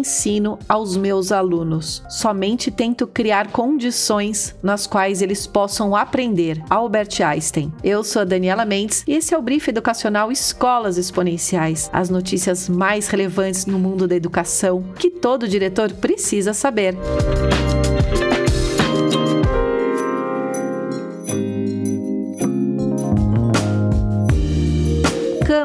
ensino aos meus alunos. Somente tento criar condições nas quais eles possam aprender. Albert Einstein. Eu sou a Daniela Mendes e esse é o Brief Educacional Escolas Exponenciais. As notícias mais relevantes no mundo da educação que todo diretor precisa saber.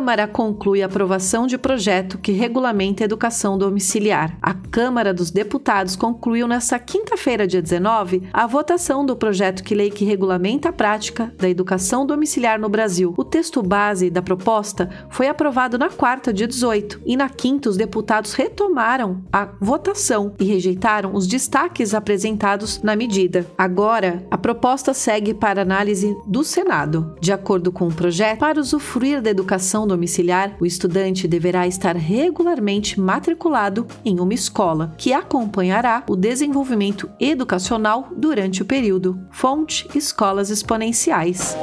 Câmara conclui a aprovação de projeto que regulamenta a educação domiciliar. A Câmara dos Deputados concluiu nesta quinta-feira, dia 19, a votação do projeto que lei que regulamenta a prática da educação domiciliar no Brasil. O texto base da proposta foi aprovado na quarta, dia 18, e na quinta os deputados retomaram a votação e rejeitaram os destaques apresentados na medida. Agora, a proposta segue para análise do Senado. De acordo com o projeto, para usufruir da educação educação domiciliar, o estudante deverá estar regularmente matriculado em uma escola, que acompanhará o desenvolvimento educacional durante o período. Fonte: Escolas Exponenciais.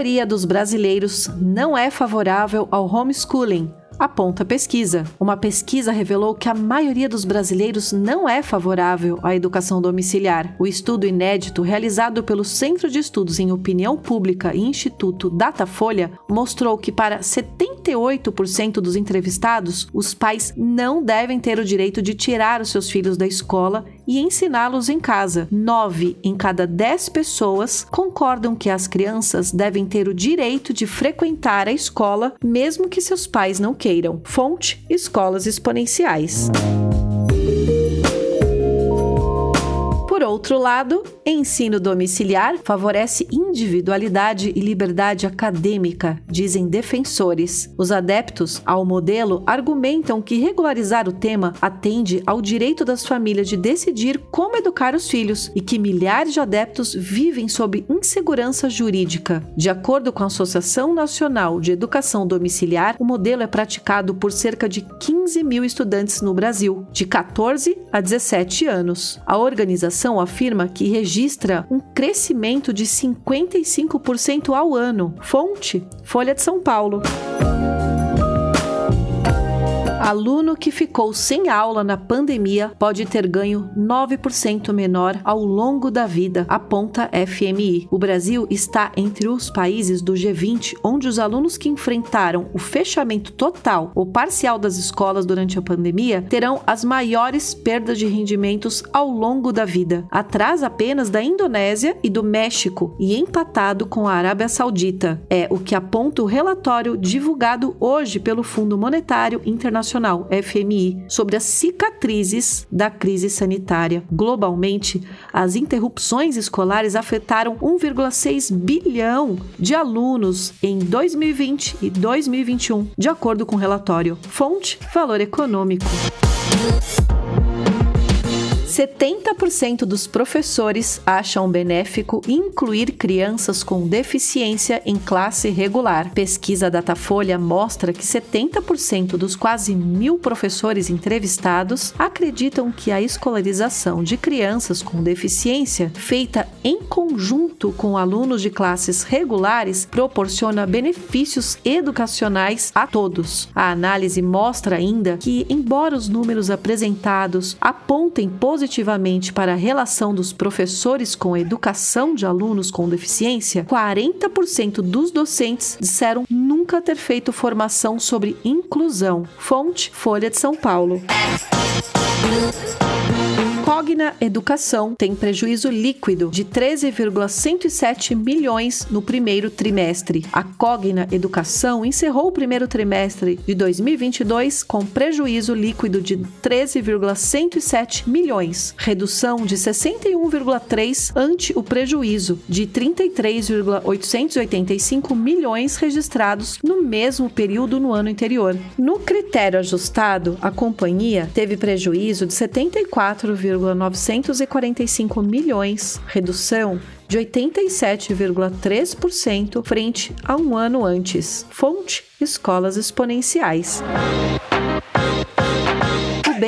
maioria dos brasileiros não é favorável ao homeschooling, aponta a pesquisa. Uma pesquisa revelou que a maioria dos brasileiros não é favorável à educação domiciliar. O estudo inédito realizado pelo Centro de Estudos em Opinião Pública e Instituto Datafolha mostrou que para 78% dos entrevistados, os pais não devem ter o direito de tirar os seus filhos da escola e ensiná-los em casa. Nove em cada dez pessoas concordam que as crianças devem ter o direito de frequentar a escola, mesmo que seus pais não queiram. Fonte: Escolas Exponenciais. Outro lado, ensino domiciliar favorece individualidade e liberdade acadêmica, dizem defensores. Os adeptos ao modelo argumentam que regularizar o tema atende ao direito das famílias de decidir como educar os filhos e que milhares de adeptos vivem sob insegurança jurídica. De acordo com a Associação Nacional de Educação Domiciliar, o modelo é praticado por cerca de 15 mil estudantes no Brasil, de 14 a 17 anos. A organização afirma que registra um crescimento de 55% ao ano. Fonte: Folha de São Paulo. Aluno que ficou sem aula na pandemia pode ter ganho 9% menor ao longo da vida, aponta FMI. O Brasil está entre os países do G20 onde os alunos que enfrentaram o fechamento total ou parcial das escolas durante a pandemia terão as maiores perdas de rendimentos ao longo da vida, atrás apenas da Indonésia e do México e empatado com a Arábia Saudita. É o que aponta o relatório divulgado hoje pelo Fundo Monetário Internacional Internacional, FMI, sobre as cicatrizes da crise sanitária. Globalmente, as interrupções escolares afetaram 1,6 bilhão de alunos em 2020 e 2021, de acordo com o relatório. Fonte: Valor Econômico. 70% dos professores acham benéfico incluir crianças com deficiência em classe regular. Pesquisa Datafolha mostra que 70% dos quase mil professores entrevistados acreditam que a escolarização de crianças com deficiência, feita em conjunto com alunos de classes regulares, proporciona benefícios educacionais a todos. A análise mostra ainda que, embora os números apresentados apontem positivamente positivamente para a relação dos professores com a educação de alunos com deficiência, 40% dos docentes disseram nunca ter feito formação sobre inclusão. Fonte: Folha de São Paulo. Cogna Educação tem prejuízo líquido de 13,107 milhões no primeiro trimestre. A Cogna Educação encerrou o primeiro trimestre de 2022 com prejuízo líquido de 13,107 milhões, redução de 61,3 ante o prejuízo de 33,885 milhões registrados no mesmo período no ano anterior. No critério ajustado, a companhia teve prejuízo de 74, 945 milhões, redução de 87,3% frente a um ano antes. Fonte: Escolas Exponenciais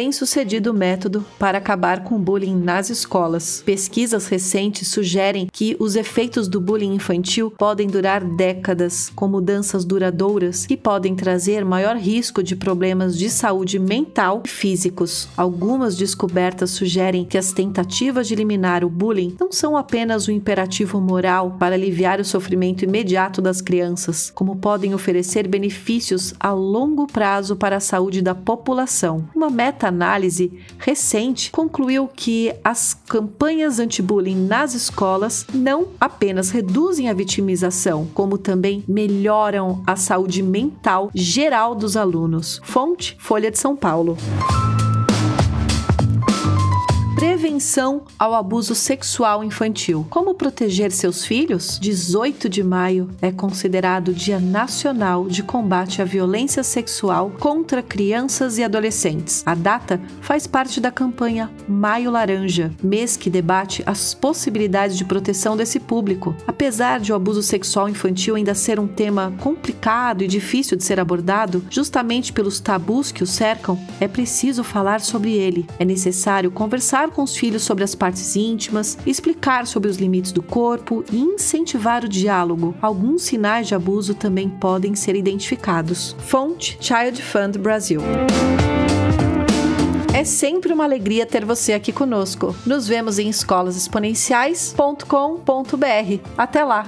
bem-sucedido método para acabar com o bullying nas escolas. Pesquisas recentes sugerem que os efeitos do bullying infantil podem durar décadas, com mudanças duradouras que podem trazer maior risco de problemas de saúde mental e físicos. Algumas descobertas sugerem que as tentativas de eliminar o bullying não são apenas um imperativo moral para aliviar o sofrimento imediato das crianças, como podem oferecer benefícios a longo prazo para a saúde da população. Uma meta-análise recente concluiu que as campanhas anti-bullying nas escolas não apenas reduzem a vitimização, como também melhoram a saúde mental geral dos alunos. Fonte: Folha de São Paulo. Prevenção ao abuso sexual infantil. Como proteger seus filhos? 18 de maio é considerado Dia Nacional de Combate à Violência Sexual contra Crianças e Adolescentes. A data faz parte da campanha Maio Laranja, mês que debate as possibilidades de proteção desse público. Apesar de o abuso sexual infantil ainda ser um tema complicado e difícil de ser abordado, justamente pelos tabus que o cercam, é preciso falar sobre ele. É necessário conversar com os filhos sobre as partes íntimas, explicar sobre os limites do corpo e incentivar o diálogo. Alguns sinais de abuso também podem ser identificados. Fonte Child Fund Brasil. É sempre uma alegria ter você aqui conosco. Nos vemos em escolasexponenciais.com.br. Até lá!